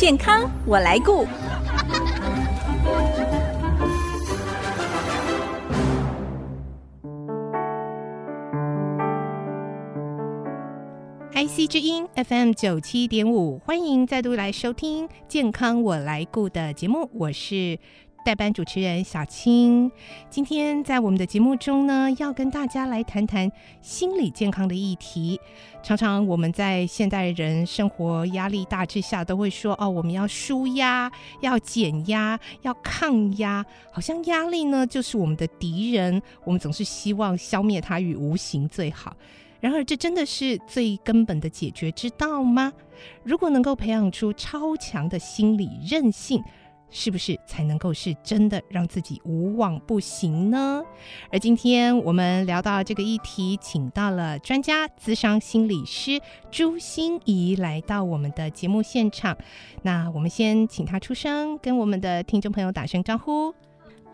健康我来顾。IC 之音 FM 九七点五，欢迎再度来收听《健康我来顾》的节目，我是代班主持人小青。今天在我们的节目中呢，要跟大家来谈谈心理健康的议题。常常我们在现代人生活压力大之下，都会说：“哦，我们要舒压，要减压，要抗压。”好像压力呢，就是我们的敌人，我们总是希望消灭它于无形最好。然而，这真的是最根本的解决之道吗？如果能够培养出超强的心理韧性，是不是才能够是真的让自己无往不行呢？而今天我们聊到这个议题，请到了专家咨商心理师朱心怡来到我们的节目现场。那我们先请她出声，跟我们的听众朋友打声招呼。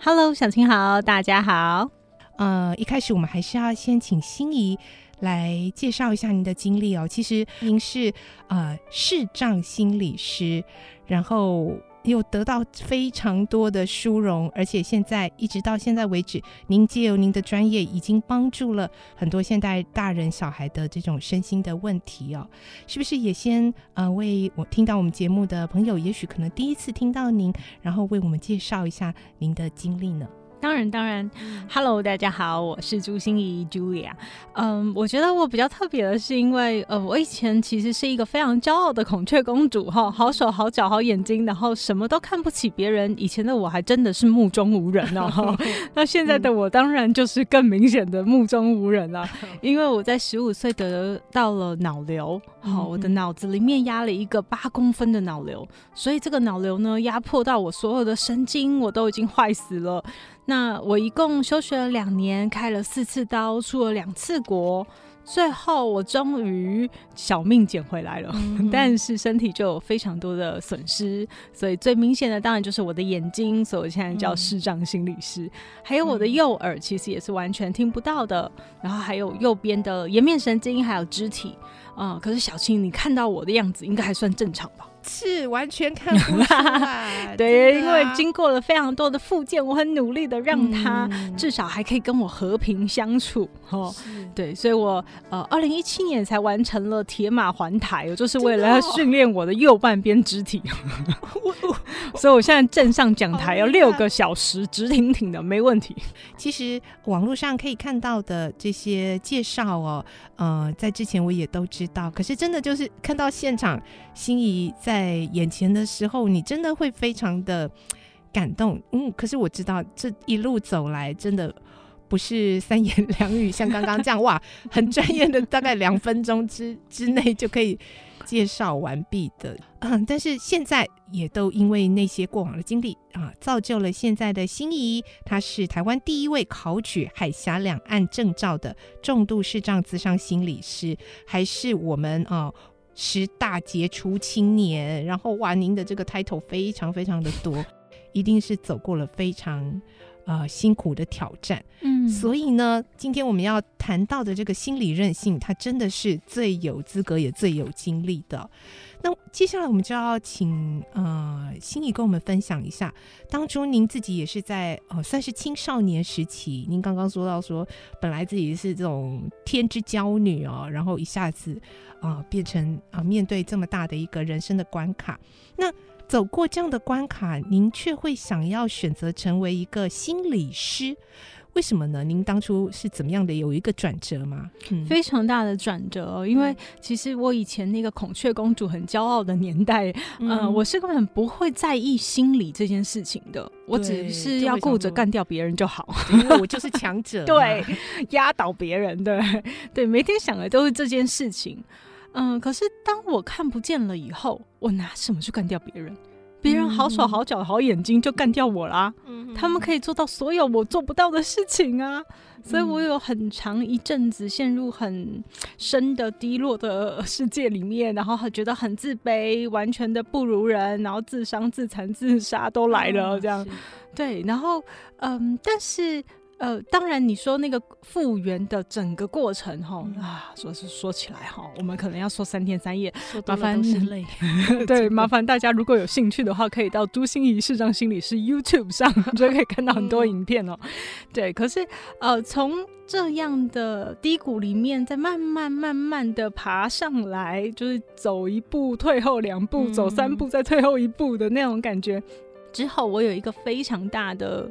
Hello，小青好，大家好。呃，一开始我们还是要先请心怡。来介绍一下您的经历哦。其实您是呃视障心理师，然后有得到非常多的殊荣，而且现在一直到现在为止，您借由您的专业，已经帮助了很多现代大人小孩的这种身心的问题哦。是不是也先呃为我听到我们节目的朋友，也许可能第一次听到您，然后为我们介绍一下您的经历呢？当然，当然，Hello，大家好，我是朱心怡 Julia。嗯，我觉得我比较特别的是，因为呃，我以前其实是一个非常骄傲的孔雀公主哈，好手好脚好眼睛，然后什么都看不起别人。以前的我还真的是目中无人哦。那现在的我当然就是更明显的目中无人了，因为我在十五岁得到了脑瘤，好，我的脑子里面压了一个八公分的脑瘤，所以这个脑瘤呢，压迫到我所有的神经，我都已经坏死了。那我一共休学了两年，开了四次刀，出了两次国，最后我终于小命捡回来了。嗯、但是身体就有非常多的损失，所以最明显的当然就是我的眼睛，所以我现在叫视障心理师。嗯、还有我的右耳，其实也是完全听不到的。然后还有右边的颜面神经，还有肢体。啊、嗯，可是小青，你看到我的样子，应该还算正常吧？是完全看不出来，对，啊、因为经过了非常多的复健，我很努力的让他至少还可以跟我和平相处，哦，对，所以我呃，二零一七年才完成了铁马环台，我就是为了要训练我的右半边肢体，所以我现在站上讲台要六个小时直挺挺的，没问题。其实网络上可以看到的这些介绍哦，呃，在之前我也都知道，可是真的就是看到现场，心仪。在眼前的时候，你真的会非常的感动。嗯，可是我知道这一路走来，真的不是三言两语，像刚刚这样哇，很专业的，大概两分钟之之内就可以介绍完毕的。嗯，但是现在也都因为那些过往的经历啊，造就了现在的心仪。她是台湾第一位考取海峡两岸证照的重度视障咨商心理师，还是我们啊。十大杰出青年，然后哇，您的这个 title 非常非常的多，一定是走过了非常呃辛苦的挑战。嗯，所以呢，今天我们要谈到的这个心理韧性，它真的是最有资格也最有经历的。那接下来我们就要请呃心怡跟我们分享一下，当初您自己也是在呃算是青少年时期，您刚刚说到说，本来自己是这种天之娇女哦，然后一下子。啊，变成啊，面对这么大的一个人生的关卡，那走过这样的关卡，您却会想要选择成为一个心理师，为什么呢？您当初是怎么样的有一个转折吗？嗯，非常大的转折哦，因为其实我以前那个孔雀公主很骄傲的年代，嗯，呃，我是根本不会在意心理这件事情的，我只是要顾着干掉别人就好，因为我就是强者，对，压倒别人，对，对，每天想的都是这件事情。嗯，可是当我看不见了以后，我拿什么去干掉别人？别人好手好脚好眼睛就干掉我啦！嗯、他们可以做到所有我做不到的事情啊！嗯、所以我有很长一阵子陷入很深的低落的世界里面，然后觉得很自卑，完全的不如人，然后自伤、自残、自杀都来了，这样。嗯、对，然后嗯，但是呃，当然你说那个复原的整个过程哈、嗯、啊，说是说起来哈，我们可能要说三天三夜，麻烦是 累。对，麻烦大家如果有兴趣的话，可以到朱芯仪视障心理师 YouTube 上就可以看到很多影片哦。对，可是呃，从这样的低谷里面，再慢慢慢慢的爬上来，就是走一步退后两步，走三步再退后一步的那种感觉。之后，我有一个非常大的。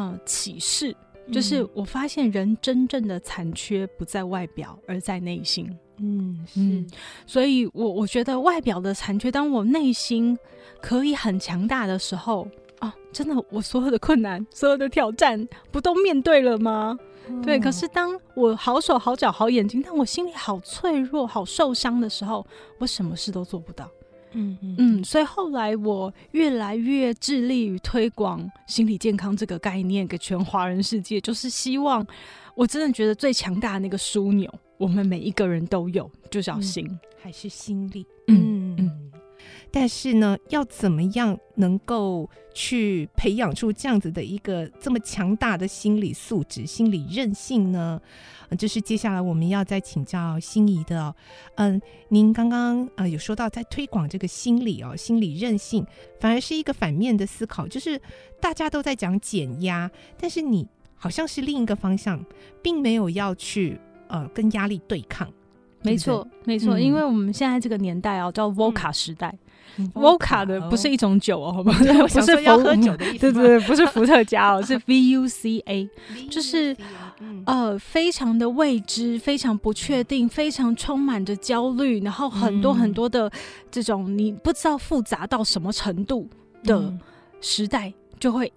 嗯，启示就是我发现人真正的残缺不在外表，而在内心。嗯，是，所以我我觉得外表的残缺，当我内心可以很强大的时候啊，真的，我所有的困难、所有的挑战，不都面对了吗？嗯、对。可是当我好手好脚好眼睛，但我心里好脆弱、好受伤的时候，我什么事都做不到。嗯嗯嗯，所以后来我越来越致力于推广心理健康这个概念给全华人世界，就是希望我真的觉得最强大的那个枢纽，我们每一个人都有，就叫心，嗯、还是心力。嗯嗯。嗯但是呢，要怎么样能够去培养出这样子的一个这么强大的心理素质、心理韧性呢？这、就是接下来我们要再请教心仪的、哦。嗯，您刚刚呃有说到在推广这个心理哦，心理韧性，反而是一个反面的思考，就是大家都在讲减压，但是你好像是另一个方向，并没有要去呃跟压力对抗。没错，没错，因为我们现在这个年代啊，叫 VOCA 时代。VOCA 的不是一种酒哦，好吧 不是要喝酒的意思，对对对，不是伏特加哦，是 VUCA，就是呃，非常的未知，非常不确定，非常充满着焦虑，然后很多很多的这种你不知道复杂到什么程度的时代，就会。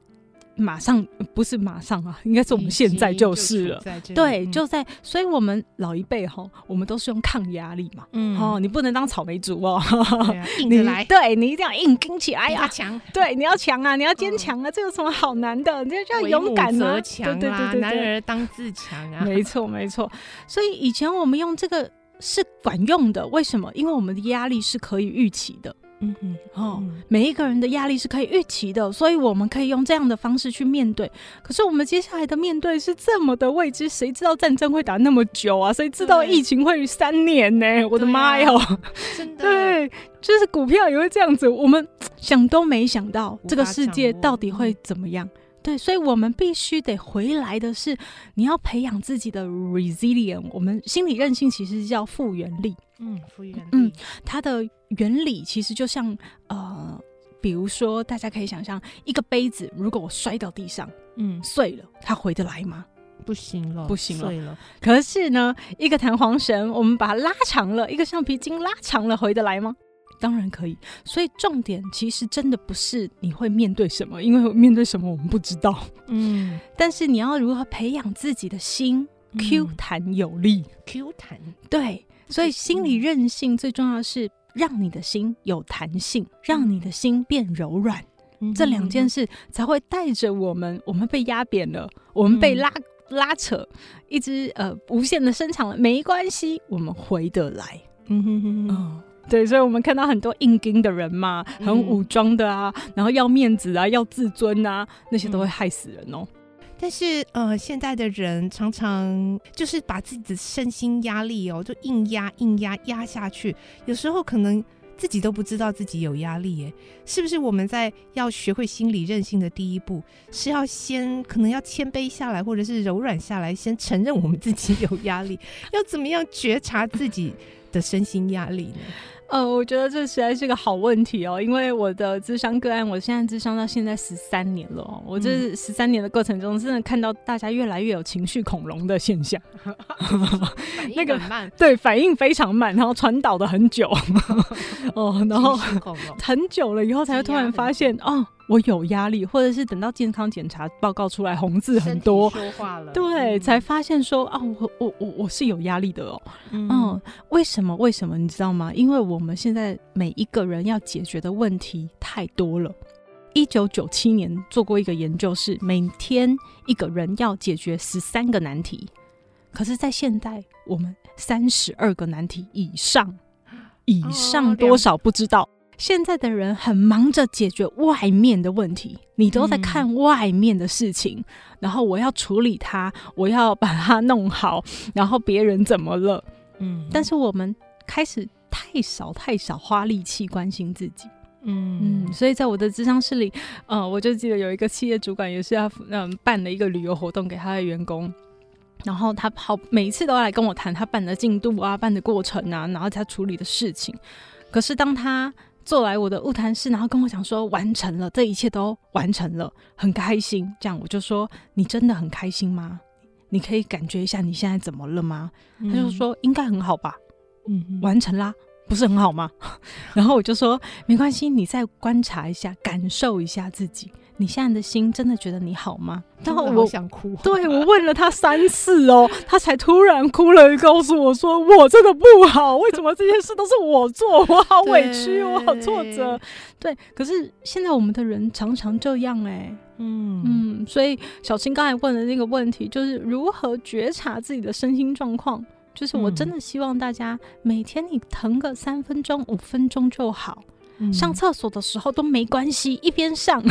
马上不是马上啊，应该是我们现在就是了。对，就在，所以我们老一辈哈，我们都是用抗压力嘛。嗯，哦，你不能当草莓族哦，硬着来。对，你一定要硬撑起来呀，强。对，你要强啊，你要坚强啊，这有什么好难的？你就要勇敢啊，对对对对，男儿当自强啊。没错没错，所以以前我们用这个是管用的，为什么？因为我们的压力是可以预期的。嗯嗯哦，每一个人的压力是可以预期的，所以我们可以用这样的方式去面对。可是我们接下来的面对是这么的未知，谁知道战争会打那么久啊？谁知道疫情会三年呢？对我的妈哟！啊、真的，对，就是股票也会这样子，我们想都没想到这个世界到底会怎么样。对，所以我们必须得回来的是，你要培养自己的 resilience。我们心理韧性其实叫复原力。嗯，复原力。嗯，它的原理其实就像呃，比如说，大家可以想象一个杯子，如果我摔到地上，嗯，碎了，它回得来吗？不行了，不行了，碎了。可是呢，一个弹簧绳，我们把它拉长了，一个橡皮筋拉长了，回得来吗？当然可以，所以重点其实真的不是你会面对什么，因为面对什么我们不知道。嗯，但是你要如何培养自己的心 Q 弹有力？Q 弹对，所以心理韧性最重要的是让你的心有弹性，让你的心变柔软，嗯、这两件事才会带着我们。我们被压扁了，我们被拉、嗯、拉扯，一直呃无限的伸长了，没关系，我们回得来。嗯哼哼哼。哦对，所以我们看到很多硬钉的人嘛，很武装的啊，嗯、然后要面子啊，要自尊啊，那些都会害死人哦。但是呃，现在的人常常就是把自己的身心压力哦，就硬压硬压压下去，有时候可能自己都不知道自己有压力耶。是不是我们在要学会心理韧性的第一步，是要先可能要谦卑下来，或者是柔软下来，先承认我们自己有压力，要怎么样觉察自己的身心压力呢？呃，我觉得这实在是个好问题哦，因为我的智商个案，我现在智商到现在十三年了，我这十三年的过程中，真的看到大家越来越有情绪恐龙的现象，那个慢，对，反应非常慢，然后传导的很久，哦，然后很久了以后才会突然发现，哦。我有压力，或者是等到健康检查报告出来，红字很多，说话了，对，嗯、才发现说啊，我我我我是有压力的哦。嗯，嗯，为什么？为什么？你知道吗？因为我们现在每一个人要解决的问题太多了。一九九七年做过一个研究，是每天一个人要解决十三个难题，可是，在现代，我们三十二个难题以上，以上多少不知道。现在的人很忙着解决外面的问题，你都在看外面的事情，嗯、然后我要处理它，我要把它弄好，然后别人怎么了？嗯，但是我们开始太少太少花力气关心自己。嗯嗯，所以在我的智商室里，呃，我就记得有一个企业主管也是要嗯办了一个旅游活动给他的员工。然后他好每一次都要来跟我谈他办的进度啊，办的过程啊，然后他处理的事情。可是当他坐来我的物谈室，然后跟我讲说完成了，这一切都完成了，很开心。这样我就说，你真的很开心吗？你可以感觉一下你现在怎么了吗？嗯、他就说应该很好吧。嗯，完成啦，不是很好吗？然后我就说没关系，你再观察一下，感受一下自己。你现在的心真的觉得你好吗？然后我想哭，对，我问了他三次哦，他才突然哭了，告诉我说我真的不好，为什么这件事都是我做？我好委屈，我好挫折。对，可是现在我们的人常常这样哎，嗯嗯，所以小青刚才问的那个问题，就是如何觉察自己的身心状况，就是我真的希望大家每天你腾个三分钟、五分钟就好。上厕所的时候都没关系，一边上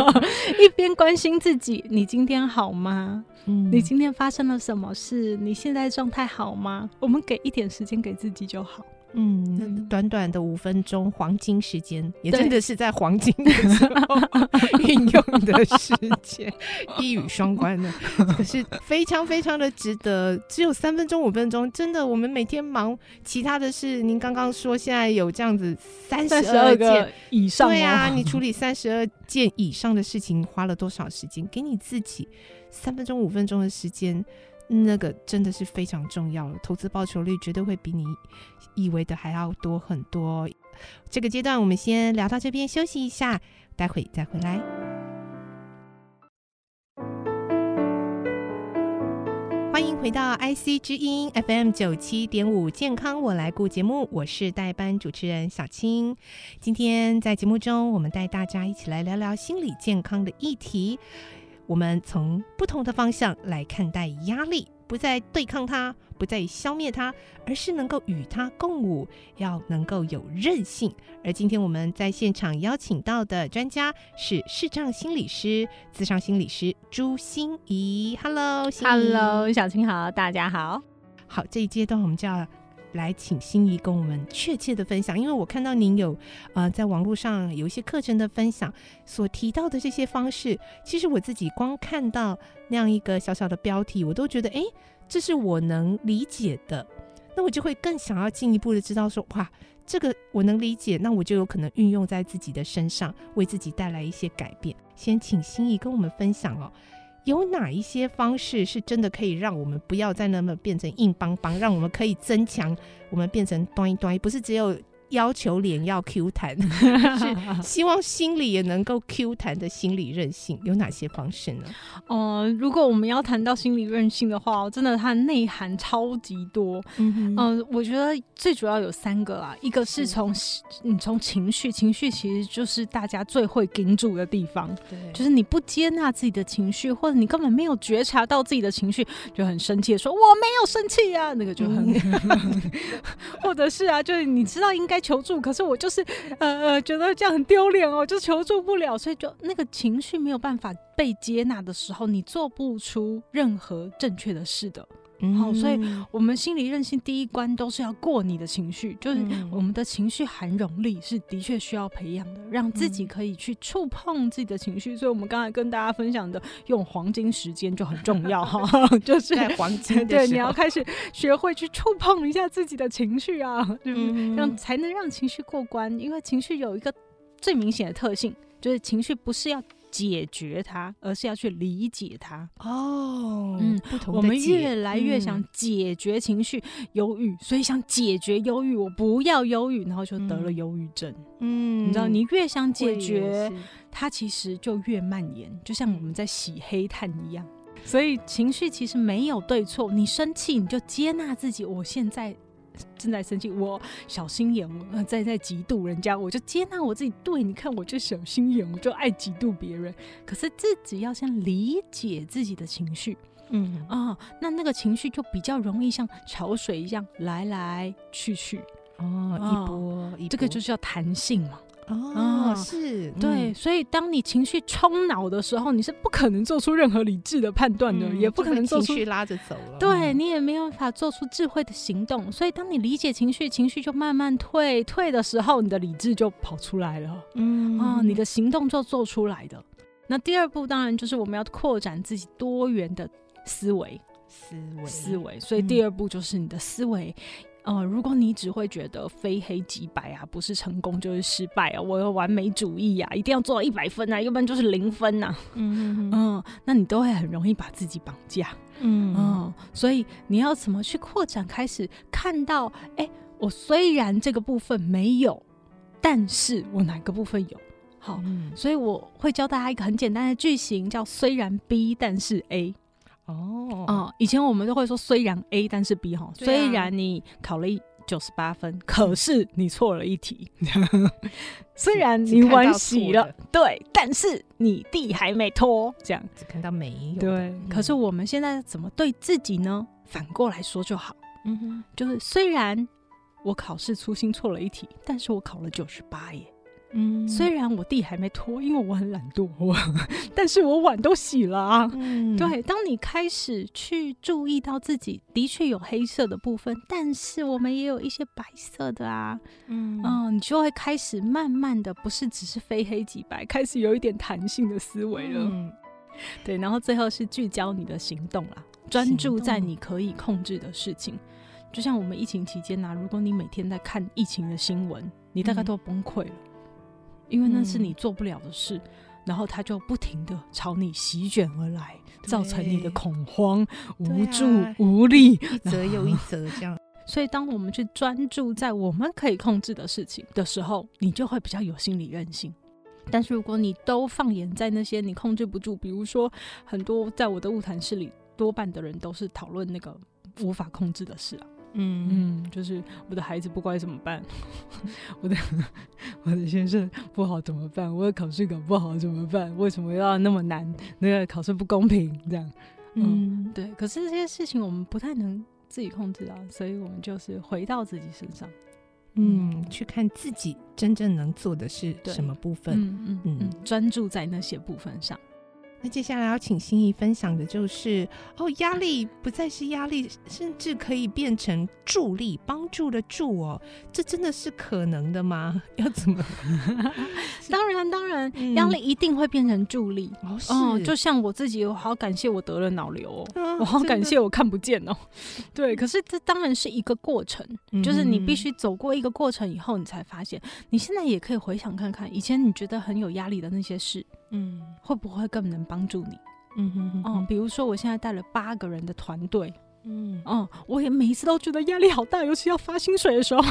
一边关心自己。你今天好吗？嗯，你今天发生了什么事？你现在状态好吗？我们给一点时间给自己就好。嗯，短短的五分钟黄金时间，也真的是在黄金的时候 运用的时间，一语双关的，可是非常非常的值得。只有三分钟、五分钟，真的，我们每天忙其他的事。您刚刚说现在有这样子三十二件以上，对啊，你处理三十二件以上的事情花了多少时间？给你自己三分钟、五分钟的时间。那个真的是非常重要，投资报酬率绝对会比你以为的还要多很多。这个阶段我们先聊到这边，休息一下，待会再回来。欢迎回到 IC 之音 FM 九七点五健康我来顾节目，我是代班主持人小青。今天在节目中，我们带大家一起来聊聊心理健康的议题。我们从不同的方向来看待压力，不再对抗它，不再消灭它，而是能够与它共舞，要能够有韧性。而今天我们在现场邀请到的专家是视障心理师、自商心理师朱芯仪。Hello，Hello，小青好，大家好。好，这一阶段我们就要。来，请心仪跟我们确切的分享，因为我看到您有呃在网络上有一些课程的分享，所提到的这些方式，其实我自己光看到那样一个小小的标题，我都觉得，哎，这是我能理解的，那我就会更想要进一步的知道说，哇，这个我能理解，那我就有可能运用在自己的身上，为自己带来一些改变。先请心仪跟我们分享哦。有哪一些方式是真的可以让我们不要再那么变成硬邦邦，让我们可以增强我们变成端一端，不是只有。要求脸要 Q 弹，是希望心里也能够 Q 弹的心理韧性，有哪些方式呢？呃，如果我们要谈到心理韧性的话，真的它内涵超级多。嗯我觉得最主要有三个啊，一个是从你从情绪，情绪其实就是大家最会顶住的地方，对，就是你不接纳自己的情绪，或者你根本没有觉察到自己的情绪，就很生气的说我没有生气啊，那个就很，嗯、或者是啊，就是你知道应该。求助，可是我就是呃呃，觉得这样很丢脸哦，就求助不了，所以就那个情绪没有办法被接纳的时候，你做不出任何正确的事的。好、嗯，所以我们心理韧性第一关都是要过你的情绪，就是我们的情绪涵容力是的确需要培养的，让自己可以去触碰自己的情绪。所以，我们刚才跟大家分享的用黄金时间就很重要哈，就是在黄金对，你要开始学会去触碰一下自己的情绪啊，就是让才能让情绪过关。因为情绪有一个最明显的特性，就是情绪不是要。解决它，而是要去理解它。哦，嗯，不同，我们越来越想解决情绪，忧郁，所以想解决忧郁，我不要忧郁，然后就得了忧郁症。嗯，你知道，你越想解决，它其实就越蔓延，就像我们在洗黑炭一样。所以情绪其实没有对错，你生气你就接纳自己，我现在。正在生气，我小心眼，我在在嫉妒人家，我就接纳我自己。对，你看，我就小心眼，我就爱嫉妒别人。可是自己要先理解自己的情绪，嗯啊、哦，那那个情绪就比较容易像潮水一样来来去去。哦，一波一波，这个就是叫弹性嘛。哦，是对，所以当你情绪冲脑的时候，你是不可能做出任何理智的判断的，也不可能做出情绪拉着走了。对，你也没有办法做出智慧的行动。所以当你理解情绪，情绪就慢慢退，退的时候，你的理智就跑出来了。嗯啊，你的行动就做出来的。那第二步当然就是我们要扩展自己多元的思维，思维，思维。所以第二步就是你的思维。呃，如果你只会觉得非黑即白啊，不是成功就是失败啊，我有完美主义啊，一定要做到一百分啊，要不然就是零分呐、啊。嗯嗯，那你都会很容易把自己绑架。嗯嗯，所以你要怎么去扩展？开始看到，哎、欸，我虽然这个部分没有，但是我哪个部分有？好，嗯、所以我会教大家一个很简单的句型，叫虽然 B，但是 A。哦，嗯，以前我们都会说虽然 A，但是 B 哈，啊、虽然你考了一九十八分，可是你错了一题。虽然你晚洗了，对，但是你地还没拖，这样只看到没有。对，嗯、可是我们现在怎么对自己呢？反过来说就好。嗯哼，就是虽然我考试粗心错了一题，但是我考了九十八耶。嗯，虽然我地还没拖，因为我很懒惰，但是我碗都洗了啊。嗯，对，当你开始去注意到自己的确有黑色的部分，但是我们也有一些白色的啊。嗯，嗯，你就会开始慢慢的，不是只是非黑即白，开始有一点弹性的思维了。嗯，对，然后最后是聚焦你的行动啦，专注在你可以控制的事情。就像我们疫情期间呐，如果你每天在看疫情的新闻，你大概都要崩溃了。因为那是你做不了的事，嗯、然后他就不停的朝你席卷而来，造成你的恐慌、无助、啊、无力，一则又一则这样。所以，当我们去专注在我们可以控制的事情的时候，你就会比较有心理韧性。但是，如果你都放眼在那些你控制不住，比如说很多在我的物谈室里，多半的人都是讨论那个无法控制的事啊。嗯嗯，就是我的孩子不乖怎么办？我的我的先生不好怎么办？我的考试搞不好怎么办？为什么要那么难？那个考试不公平，这样。嗯，嗯对。可是这些事情我们不太能自己控制啊，所以我们就是回到自己身上，嗯，嗯去看自己真正能做的是什么部分，嗯嗯嗯，嗯专注在那些部分上。那接下来要请心怡分享的就是哦，压力不再是压力，甚至可以变成助力、帮助的助哦，这真的是可能的吗？要怎么？当然，当然，压、嗯、力一定会变成助力哦。就像我自己，我好感谢我得了脑瘤哦，啊、我好感谢我看不见哦。对，可是这当然是一个过程，嗯、就是你必须走过一个过程以后，你才发现，你现在也可以回想看看，以前你觉得很有压力的那些事。嗯，会不会更能帮助你？嗯哼哼，嗯，比如说我现在带了八个人的团队，嗯哦，我也每一次都觉得压力好大，尤其要发薪水的时候，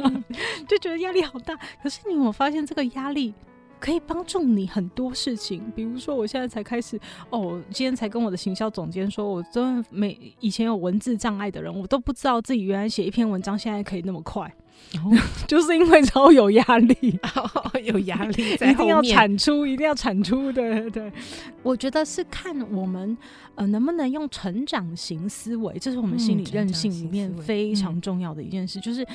就觉得压力好大。可是你有没有发现这个压力可以帮助你很多事情？比如说我现在才开始，哦，今天才跟我的行销总监说，我真的没以前有文字障碍的人，我都不知道自己原来写一篇文章现在可以那么快。哦、就是因为超有压力，哦、有压力，一定要产出，一定要产出。对对对，我觉得是看我们呃能不能用成长型思维，这是我们心理韧性里面非常重要的一件事。嗯、就是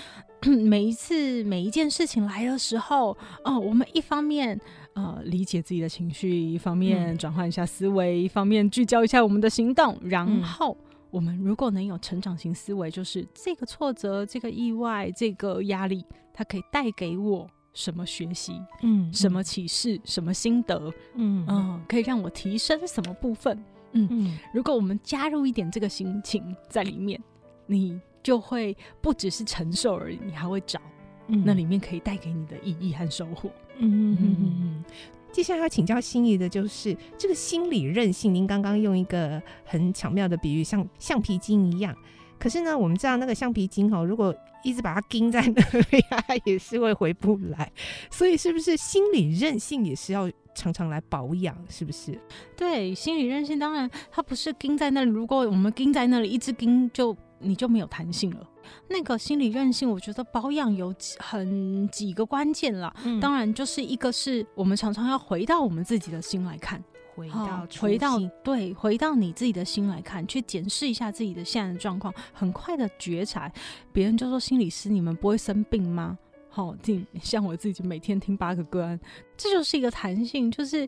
每一次每一件事情来的时候，哦、呃，我们一方面呃理解自己的情绪，一方面转换一下思维，一方面聚焦一下我们的行动，然后。嗯我们如果能有成长型思维，就是这个挫折、这个意外、这个压力，它可以带给我什么学习？嗯，什么启示？什么心得？嗯嗯，可以让我提升什么部分？嗯嗯，如果我们加入一点这个心情在里面，你就会不只是承受而已，你还会找那里面可以带给你的意义和收获。嗯嗯嗯嗯。接下来要请教心仪的就是这个心理韧性。您刚刚用一个很巧妙的比喻，像橡皮筋一样。可是呢，我们知道那个橡皮筋哈，如果一直把它钉在那里，它也是会回不来。所以，是不是心理韧性也是要常常来保养？是不是？对，心理韧性当然它不是钉在那里。如果我们钉在那里，一直钉就你就没有弹性了。那个心理韧性，我觉得保养有很几个关键啦。嗯，当然就是一个是我们常常要回到我们自己的心来看，回到回到对，回到你自己的心来看，去检视一下自己的现在的状况，很快的觉察。别人就说心理师，你们不会生病吗？好，听像我自己每天听八个个案，这就是一个弹性，就是。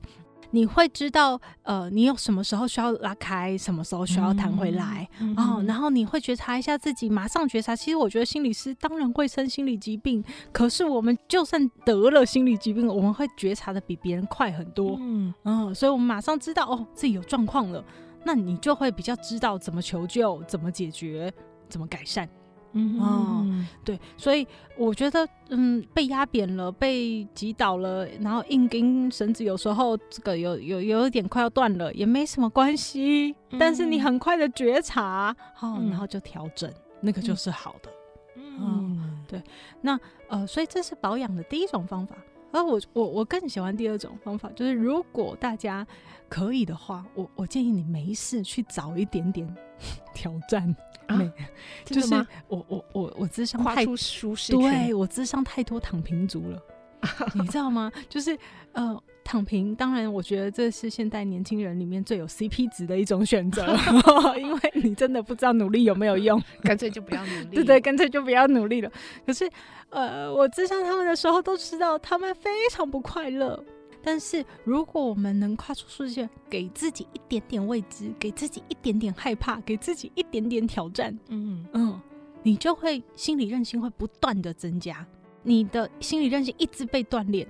你会知道，呃，你有什么时候需要拉开，什么时候需要弹回来，嗯嗯、哦，然后你会觉察一下自己，马上觉察。其实我觉得心理师当然会生心理疾病，可是我们就算得了心理疾病，我们会觉察的比别人快很多，嗯，嗯，所以我们马上知道哦，自己有状况了，那你就会比较知道怎么求救，怎么解决，怎么改善。嗯哦，对，所以我觉得，嗯，被压扁了，被击倒了，然后硬筋绳子，有时候这个有有有一点快要断了，也没什么关系。嗯、但是你很快的觉察，哦，嗯、然后就调整，那个就是好的。嗯，嗯，对，那呃，所以这是保养的第一种方法。而我我我更喜欢第二种方法，就是如果大家可以的话，我我建议你没事去找一点点 挑战。就是我我我我智商太舒适，对我智商太多躺平族了，你知道吗？就是呃躺平，当然我觉得这是现代年轻人里面最有 CP 值的一种选择，因为你真的不知道努力有没有用，干脆就不要努力，对对，干脆就不要努力了。可是呃我咨商他们的时候都知道他们非常不快乐。但是，如果我们能跨出舒适圈，给自己一点点未知，给自己一点点害怕，给自己一点点挑战，嗯嗯，你就会心理韧性会不断的增加。你的心理韧性一直被锻炼，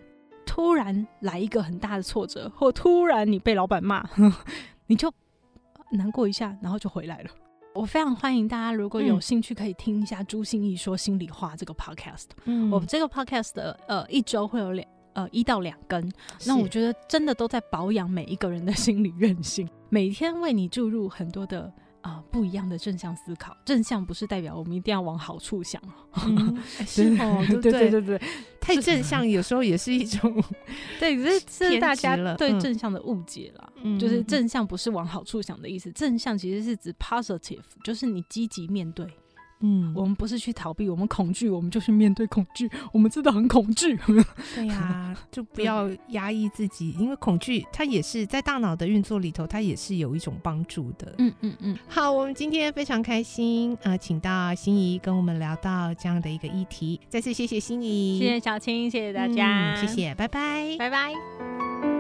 突然来一个很大的挫折，或突然你被老板骂，你就难过一下，然后就回来了。我非常欢迎大家，如果有兴趣，可以听一下朱心怡说心里话这个 podcast。嗯，我们这个 podcast 的呃一周会有两。呃，一到两根，那我觉得真的都在保养每一个人的心理韧性，每天为你注入很多的啊、呃、不一样的正向思考。正向不是代表我们一定要往好处想，嗯、是哦，对对对对对，太正向有时候也是一种，对，这是大家对正向的误解了。嗯、就是正向不是往好处想的意思，正向其实是指 positive，就是你积极面对。嗯，我们不是去逃避，我们恐惧，我们就去面对恐惧。我们真的很恐惧。对呀、啊，就不要压抑自己，因为恐惧它也是在大脑的运作里头，它也是有一种帮助的。嗯嗯嗯。好，我们今天非常开心啊、呃，请到心仪跟我们聊到这样的一个议题。再次谢谢心仪，谢谢小青，谢谢大家，嗯、谢谢，拜拜，拜拜。